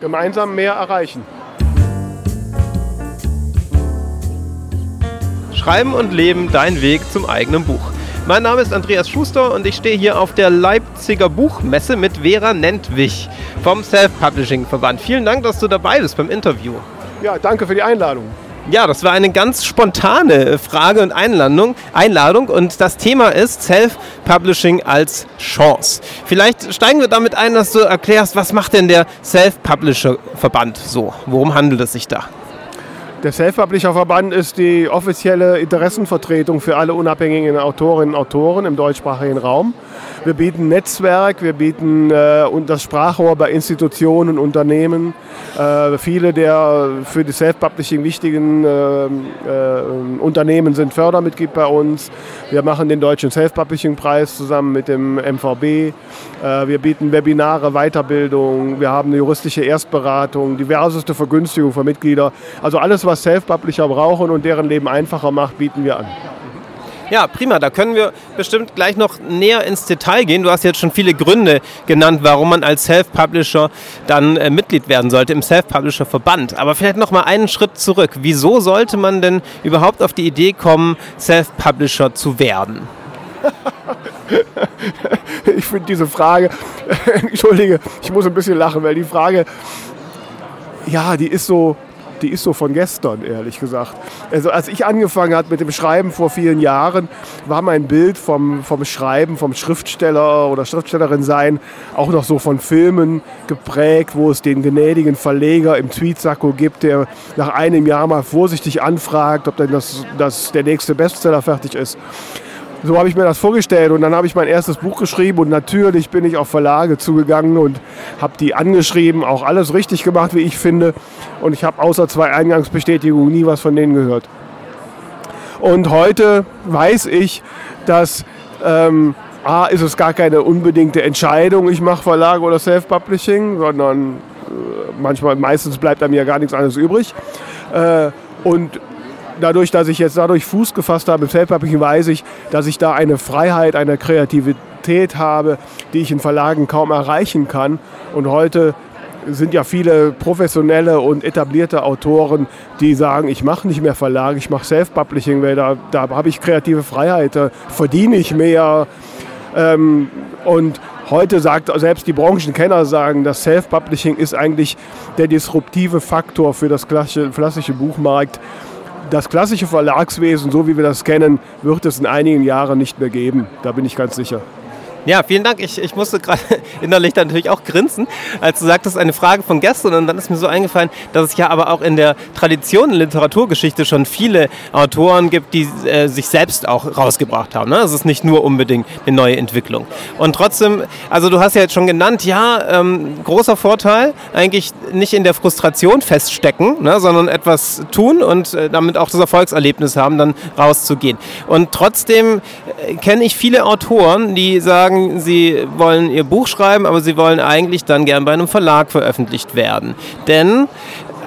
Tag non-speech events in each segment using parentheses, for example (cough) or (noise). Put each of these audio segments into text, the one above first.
Gemeinsam mehr erreichen. Schreiben und Leben, dein Weg zum eigenen Buch. Mein Name ist Andreas Schuster und ich stehe hier auf der Leipziger Buchmesse mit Vera Nentwich vom Self-Publishing Verband. Vielen Dank, dass du dabei bist beim Interview. Ja, danke für die Einladung. Ja, das war eine ganz spontane Frage und Einladung, Einladung und das Thema ist Self-Publishing als Chance. Vielleicht steigen wir damit ein, dass du erklärst, was macht denn der Self-Publisher-Verband so? Worum handelt es sich da? Der Self-Publisher-Verband ist die offizielle Interessenvertretung für alle unabhängigen Autorinnen und Autoren im deutschsprachigen Raum. Wir bieten Netzwerk, wir bieten äh, das Sprachrohr bei Institutionen, Unternehmen. Äh, viele der für die Self-Publishing wichtigen äh, äh, Unternehmen sind Fördermitglied bei uns. Wir machen den Deutschen Self-Publishing-Preis zusammen mit dem MVB. Äh, wir bieten Webinare, Weiterbildung, wir haben eine juristische Erstberatung, diverseste Vergünstigung für Mitglieder. Also alles, was Self-Publisher brauchen und deren Leben einfacher macht, bieten wir an. Ja, prima. Da können wir bestimmt gleich noch näher ins Detail gehen. Du hast jetzt schon viele Gründe genannt, warum man als Self-Publisher dann äh, Mitglied werden sollte im Self-Publisher-Verband. Aber vielleicht noch mal einen Schritt zurück. Wieso sollte man denn überhaupt auf die Idee kommen, Self-Publisher zu werden? (laughs) ich finde diese Frage, (laughs) entschuldige, ich muss ein bisschen lachen, weil die Frage, ja, die ist so, die ist so von gestern, ehrlich gesagt. Also als ich angefangen habe mit dem Schreiben vor vielen Jahren, war mein Bild vom, vom Schreiben, vom Schriftsteller oder Schriftstellerin sein, auch noch so von Filmen geprägt, wo es den gnädigen Verleger im Tweetsacko gibt, der nach einem Jahr mal vorsichtig anfragt, ob denn das, das der nächste Bestseller fertig ist. So habe ich mir das vorgestellt und dann habe ich mein erstes Buch geschrieben und natürlich bin ich auf Verlage zugegangen und habe die angeschrieben, auch alles richtig gemacht, wie ich finde. Und ich habe außer zwei Eingangsbestätigungen nie was von denen gehört. Und heute weiß ich, dass ähm, A, ist es gar keine unbedingte Entscheidung, ich mache Verlage oder Self-Publishing, sondern äh, manchmal, meistens bleibt einem ja gar nichts anderes übrig. Äh, und dadurch, dass ich jetzt dadurch Fuß gefasst habe im Self-Publishing, weiß ich, dass ich da eine Freiheit, eine Kreativität habe, die ich in Verlagen kaum erreichen kann. Und heute sind ja viele professionelle und etablierte Autoren, die sagen, ich mache nicht mehr Verlage, ich mache Self-Publishing, weil da, da habe ich kreative Freiheit, da verdiene ich mehr. Ähm, und heute sagt selbst die Branchenkenner sagen, das Self-Publishing ist eigentlich der disruptive Faktor für das klassische, klassische Buchmarkt das klassische Verlagswesen, so wie wir das kennen, wird es in einigen Jahren nicht mehr geben. Da bin ich ganz sicher. Ja, vielen Dank. Ich, ich musste gerade (laughs) innerlich dann natürlich auch grinsen, als du sagtest, eine Frage von gestern. Und dann ist mir so eingefallen, dass es ja aber auch in der Tradition Literaturgeschichte schon viele Autoren gibt, die äh, sich selbst auch rausgebracht haben. Ne? Es ist nicht nur unbedingt eine neue Entwicklung. Und trotzdem, also du hast ja jetzt schon genannt, ja, ähm, großer Vorteil, eigentlich nicht in der Frustration feststecken, ne, sondern etwas tun und äh, damit auch das Erfolgserlebnis haben, dann rauszugehen. Und trotzdem äh, kenne ich viele Autoren, die sagen, sagen, sie wollen ihr Buch schreiben, aber sie wollen eigentlich dann gern bei einem Verlag veröffentlicht werden. Denn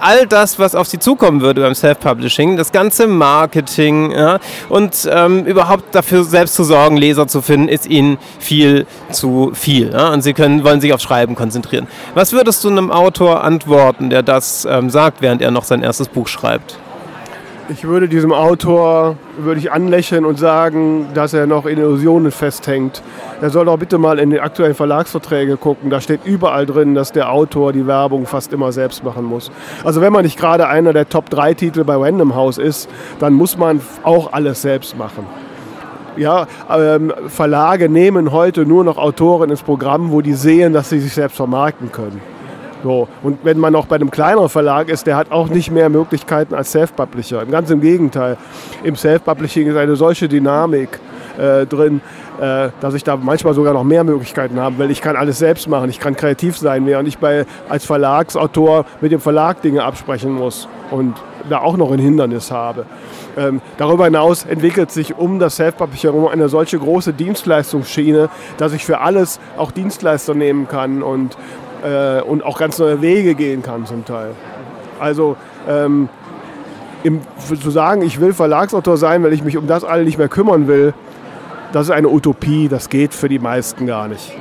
all das, was auf sie zukommen würde beim Self-Publishing, das ganze Marketing ja, und ähm, überhaupt dafür selbst zu sorgen, Leser zu finden, ist ihnen viel zu viel. Ja, und sie können, wollen sich aufs Schreiben konzentrieren. Was würdest du einem Autor antworten, der das ähm, sagt, während er noch sein erstes Buch schreibt? Ich würde diesem Autor würde ich anlächeln und sagen, dass er noch in Illusionen festhängt. Er soll doch bitte mal in die aktuellen Verlagsverträge gucken. Da steht überall drin, dass der Autor die Werbung fast immer selbst machen muss. Also wenn man nicht gerade einer der Top 3 Titel bei Random House ist, dann muss man auch alles selbst machen. Ja, ähm, Verlage nehmen heute nur noch Autoren ins Programm, wo die sehen, dass sie sich selbst vermarkten können. So. Und wenn man noch bei einem kleineren Verlag ist, der hat auch nicht mehr Möglichkeiten als Self-Publisher. Ganz im Gegenteil. Im Self-Publishing ist eine solche Dynamik äh, drin, äh, dass ich da manchmal sogar noch mehr Möglichkeiten habe, weil ich kann alles selbst machen. Ich kann kreativ sein, während ich bei, als Verlagsautor mit dem Verlag Dinge absprechen muss und da auch noch ein Hindernis habe. Ähm, darüber hinaus entwickelt sich um das Self-Publishing eine solche große Dienstleistungsschiene, dass ich für alles auch Dienstleister nehmen kann und äh, und auch ganz neue Wege gehen kann zum Teil. Also ähm, im, zu sagen, ich will Verlagsautor sein, weil ich mich um das alle nicht mehr kümmern will, das ist eine Utopie, das geht für die meisten gar nicht.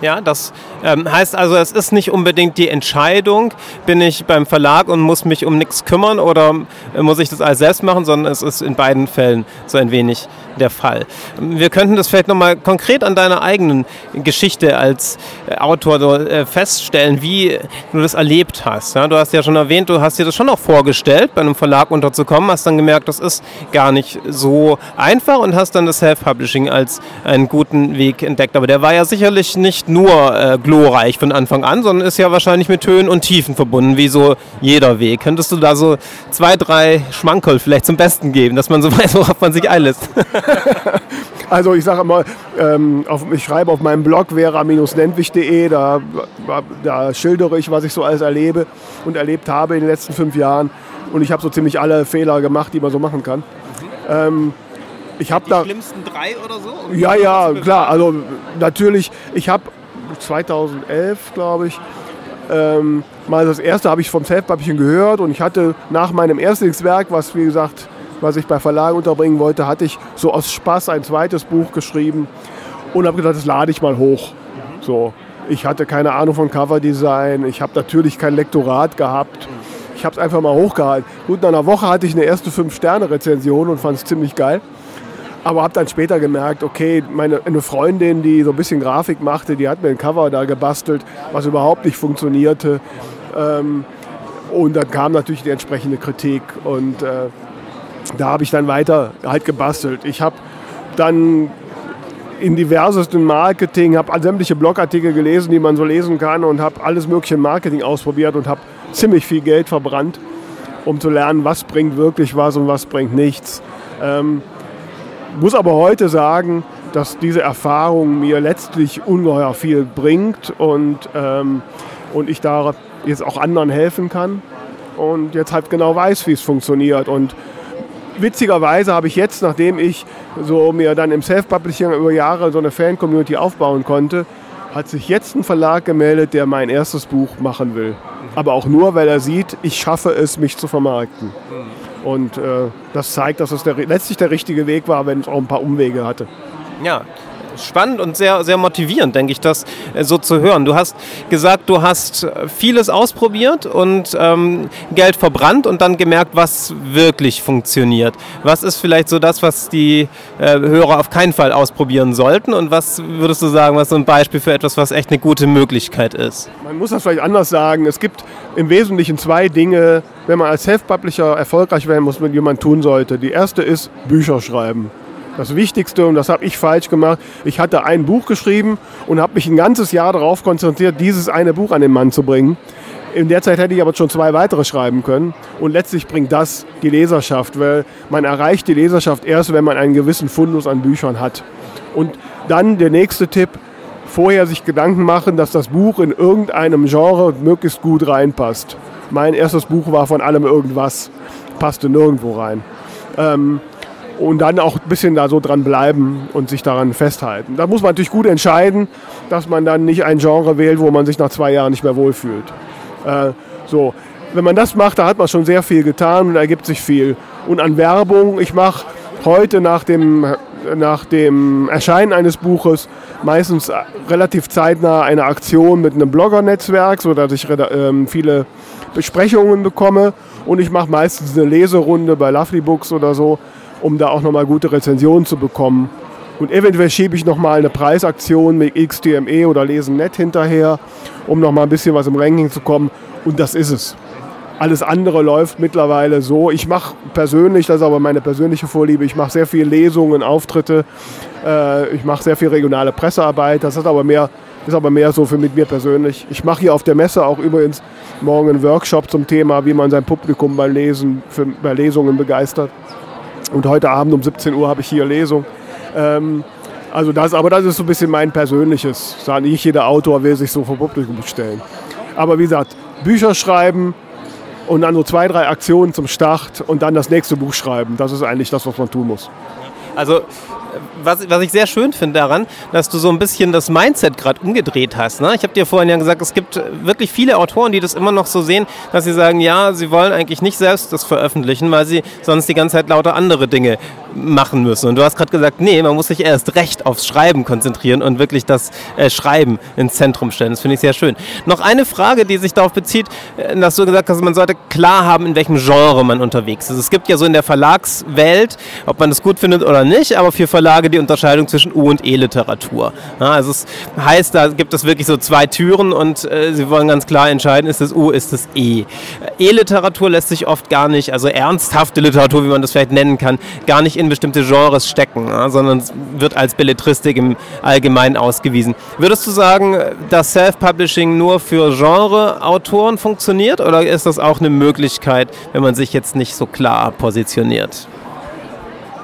Ja, das ähm, heißt also, es ist nicht unbedingt die Entscheidung, bin ich beim Verlag und muss mich um nichts kümmern oder äh, muss ich das alles selbst machen, sondern es ist in beiden Fällen so ein wenig der Fall. Wir könnten das vielleicht nochmal konkret an deiner eigenen Geschichte als äh, Autor äh, feststellen, wie du das erlebt hast. Du hast ja schon erwähnt, du hast dir das schon auch vorgestellt, bei einem Verlag unterzukommen, hast dann gemerkt, das ist gar nicht so einfach und hast dann das Self-Publishing als einen guten Weg entdeckt. Aber der war ja sicherlich nicht nur äh, glorreich von Anfang an, sondern ist ja wahrscheinlich mit Höhen und Tiefen verbunden, wie so jeder Weg. Könntest du da so zwei, drei Schmankerl vielleicht zum Besten geben, dass man so weiß, worauf man sich einlässt? (laughs) (laughs) also ich sage mal, ähm, auf, ich schreibe auf meinem Blog vera-nentwich.de, da, da schildere ich, was ich so alles erlebe und erlebt habe in den letzten fünf Jahren. Und ich habe so ziemlich alle Fehler gemacht, die man so machen kann. Mhm. Ähm, ich habe da. Die schlimmsten drei oder so? Um ja, ja, klar. Also natürlich, ich habe 2011, glaube ich, ähm, mal das erste habe ich vom Self-Publishing gehört und ich hatte nach meinem Erstlingswerk, was wie gesagt, was ich bei Verlagen unterbringen wollte, hatte ich so aus Spaß ein zweites Buch geschrieben und habe gedacht, das lade ich mal hoch. So, ich hatte keine Ahnung von Coverdesign, ich habe natürlich kein Lektorat gehabt. Ich habe es einfach mal hochgehalten. Gut, nach einer Woche hatte ich eine erste 5-Sterne-Rezension und fand es ziemlich geil. Aber habe dann später gemerkt, okay, meine, eine Freundin, die so ein bisschen Grafik machte, die hat mir ein Cover da gebastelt, was überhaupt nicht funktionierte. Ähm, und dann kam natürlich die entsprechende Kritik. Und äh, da habe ich dann weiter halt gebastelt. Ich habe dann in diversesten Marketing, habe sämtliche Blogartikel gelesen, die man so lesen kann und habe alles mögliche Marketing ausprobiert und habe ziemlich viel Geld verbrannt, um zu lernen, was bringt wirklich was und was bringt nichts. Ähm, muss aber heute sagen, dass diese Erfahrung mir letztlich ungeheuer viel bringt und, ähm, und ich da jetzt auch anderen helfen kann und jetzt halt genau weiß, wie es funktioniert. Und witzigerweise habe ich jetzt, nachdem ich so mir dann im Self-Publishing über Jahre so eine Fan-Community aufbauen konnte, hat sich jetzt ein Verlag gemeldet, der mein erstes Buch machen will. Aber auch nur, weil er sieht, ich schaffe es, mich zu vermarkten. Und äh, das zeigt, dass es der, letztlich der richtige Weg war, wenn es auch ein paar Umwege hatte. Ja, spannend und sehr, sehr motivierend, denke ich, das äh, so zu hören. Du hast gesagt, du hast vieles ausprobiert und ähm, Geld verbrannt und dann gemerkt, was wirklich funktioniert. Was ist vielleicht so das, was die äh, Hörer auf keinen Fall ausprobieren sollten und was würdest du sagen, was so ein Beispiel für etwas, was echt eine gute Möglichkeit ist? Man muss das vielleicht anders sagen. Es gibt im Wesentlichen zwei Dinge, wenn man als Self-Publisher erfolgreich werden muss, mit jemand tun sollte. Die erste ist Bücher schreiben. Das Wichtigste, und das habe ich falsch gemacht, ich hatte ein Buch geschrieben und habe mich ein ganzes Jahr darauf konzentriert, dieses eine Buch an den Mann zu bringen. In der Zeit hätte ich aber schon zwei weitere schreiben können. Und letztlich bringt das die Leserschaft, weil man erreicht die Leserschaft erst, wenn man einen gewissen Fundus an Büchern hat. Und dann der nächste Tipp, vorher sich Gedanken machen, dass das Buch in irgendeinem Genre möglichst gut reinpasst. Mein erstes Buch war von allem irgendwas, passte nirgendwo rein. Ähm, und dann auch ein bisschen da so dran bleiben und sich daran festhalten. Da muss man natürlich gut entscheiden, dass man dann nicht ein Genre wählt, wo man sich nach zwei Jahren nicht mehr wohlfühlt. Äh, so. Wenn man das macht, da hat man schon sehr viel getan und ergibt sich viel. Und an Werbung, ich mache heute nach dem, nach dem Erscheinen eines Buches meistens relativ zeitnah eine Aktion mit einem Blogger-Netzwerk, sodass ich äh, viele Besprechungen bekomme. Und ich mache meistens eine Leserunde bei Lovely Books oder so, um da auch nochmal gute Rezensionen zu bekommen. Und eventuell schiebe ich nochmal eine Preisaktion mit XDME oder LesenNet hinterher, um nochmal ein bisschen was im Ranking zu kommen. Und das ist es. Alles andere läuft mittlerweile so. Ich mache persönlich, das ist aber meine persönliche Vorliebe, ich mache sehr viele Lesungen, Auftritte, äh, ich mache sehr viel regionale Pressearbeit. Das ist aber mehr, ist aber mehr so für mit mir persönlich. Ich mache hier auf der Messe auch übrigens morgen einen Workshop zum Thema, wie man sein Publikum beim Lesen, für, bei Lesungen begeistert. Und heute Abend um 17 Uhr habe ich hier Lesung. Ähm, also das, aber das ist so ein bisschen mein persönliches. Nicht jeder Autor will sich so vor Publikum stellen. Aber wie gesagt, Bücher schreiben und dann so zwei, drei Aktionen zum Start und dann das nächste Buch schreiben. Das ist eigentlich das, was man tun muss. Also was, was ich sehr schön finde daran, dass du so ein bisschen das Mindset gerade umgedreht hast. Ne? Ich habe dir vorhin ja gesagt, es gibt wirklich viele Autoren, die das immer noch so sehen, dass sie sagen, ja, sie wollen eigentlich nicht selbst das veröffentlichen, weil sie sonst die ganze Zeit lauter andere Dinge machen müssen. Und du hast gerade gesagt, nee, man muss sich erst recht aufs Schreiben konzentrieren und wirklich das äh, Schreiben ins Zentrum stellen. Das finde ich sehr schön. Noch eine Frage, die sich darauf bezieht, äh, dass du gesagt hast, man sollte klar haben, in welchem Genre man unterwegs ist. Es gibt ja so in der Verlagswelt, ob man das gut findet oder nicht, aber für Verlage die Unterscheidung zwischen U- und E-Literatur. Ja, also es heißt, da gibt es wirklich so zwei Türen und äh, sie wollen ganz klar entscheiden, ist es U, ist es E. E-Literatur lässt sich oft gar nicht, also ernsthafte Literatur, wie man das vielleicht nennen kann, gar nicht in bestimmte Genres stecken, ja, sondern wird als Belletristik im Allgemeinen ausgewiesen. Würdest du sagen, dass Self-Publishing nur für Genre-Autoren funktioniert oder ist das auch eine Möglichkeit, wenn man sich jetzt nicht so klar positioniert?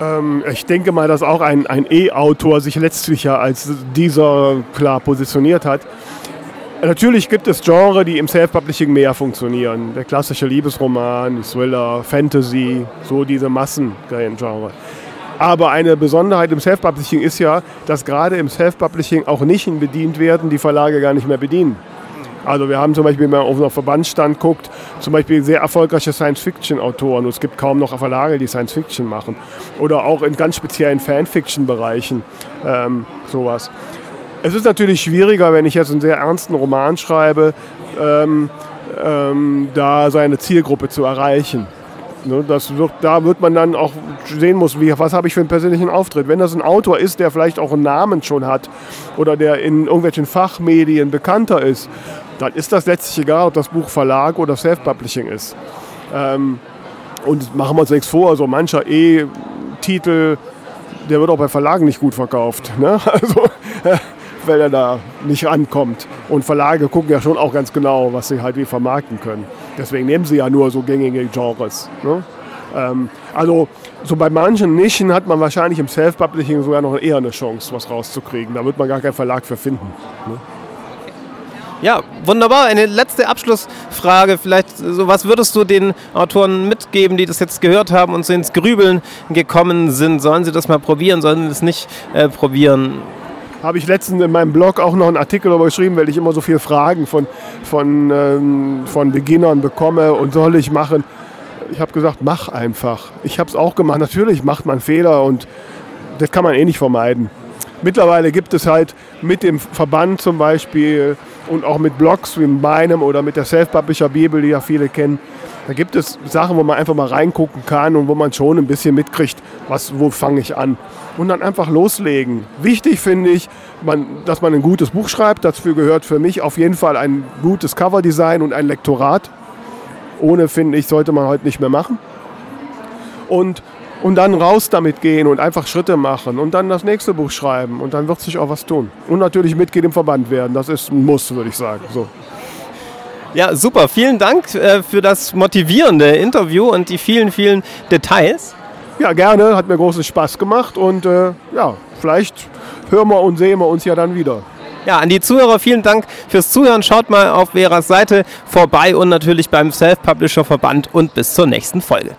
Ähm, ich denke mal, dass auch ein, ein E-Autor sich letztlich ja als dieser klar positioniert hat. Natürlich gibt es Genre, die im Self-Publishing mehr funktionieren. Der klassische Liebesroman, Thriller, Fantasy, so diese Massengenre. Aber eine Besonderheit im Self-Publishing ist ja, dass gerade im Self-Publishing auch Nischen bedient werden, die Verlage gar nicht mehr bedienen. Also wir haben zum Beispiel, wenn man auf einen Verbandsstand guckt, zum Beispiel sehr erfolgreiche Science-Fiction-Autoren. Es gibt kaum noch Verlage, die Science-Fiction machen. Oder auch in ganz speziellen Fan-Fiction-Bereichen ähm, sowas. Es ist natürlich schwieriger, wenn ich jetzt einen sehr ernsten Roman schreibe, ähm, ähm, da seine Zielgruppe zu erreichen. Ne, das wird, da wird man dann auch sehen muss, wie, was habe ich für einen persönlichen Auftritt. Wenn das ein Autor ist, der vielleicht auch einen Namen schon hat oder der in irgendwelchen Fachmedien bekannter ist, dann ist das letztlich egal, ob das Buch Verlag oder Self-Publishing ist. Ähm, und machen wir uns nichts vor, so mancher E-Titel, der wird auch bei Verlagen nicht gut verkauft. Ne? (laughs) Also, (laughs) weil er da nicht rankommt. Und Verlage gucken ja schon auch ganz genau, was sie halt wie vermarkten können. Deswegen nehmen sie ja nur so gängige Genres. Ne? Ähm, also so bei manchen Nischen hat man wahrscheinlich im Self-Publishing sogar noch eher eine Chance, was rauszukriegen. Da wird man gar keinen Verlag für finden. Ne? Ja, wunderbar. Eine letzte Abschlussfrage. Vielleicht, so was würdest du den Autoren mitgeben, die das jetzt gehört haben und so ins Grübeln gekommen sind? Sollen sie das mal probieren? Sollen sie es nicht äh, probieren? Habe ich letztens in meinem Blog auch noch einen Artikel darüber geschrieben, weil ich immer so viele Fragen von, von, ähm, von Beginnern bekomme und soll ich machen. Ich habe gesagt, mach einfach. Ich habe es auch gemacht. Natürlich macht man Fehler und das kann man eh nicht vermeiden. Mittlerweile gibt es halt mit dem Verband zum Beispiel und auch mit Blogs wie meinem oder mit der Self-Publisher Bibel, die ja viele kennen, da gibt es Sachen, wo man einfach mal reingucken kann und wo man schon ein bisschen mitkriegt, was, wo fange ich an. Und dann einfach loslegen. Wichtig finde ich, man, dass man ein gutes Buch schreibt. Dazu gehört für mich auf jeden Fall ein gutes Coverdesign und ein Lektorat. Ohne, finde ich, sollte man heute nicht mehr machen. Und, und dann raus damit gehen und einfach Schritte machen und dann das nächste Buch schreiben und dann wird sich auch was tun. Und natürlich Mitglied im Verband werden. Das ist ein Muss, würde ich sagen. So. Ja, super. Vielen Dank äh, für das motivierende Interview und die vielen, vielen Details. Ja, gerne. Hat mir großen Spaß gemacht und äh, ja, vielleicht hören wir und sehen wir uns ja dann wieder. Ja, an die Zuhörer vielen Dank fürs Zuhören. Schaut mal auf Veras Seite vorbei und natürlich beim Self-Publisher Verband und bis zur nächsten Folge.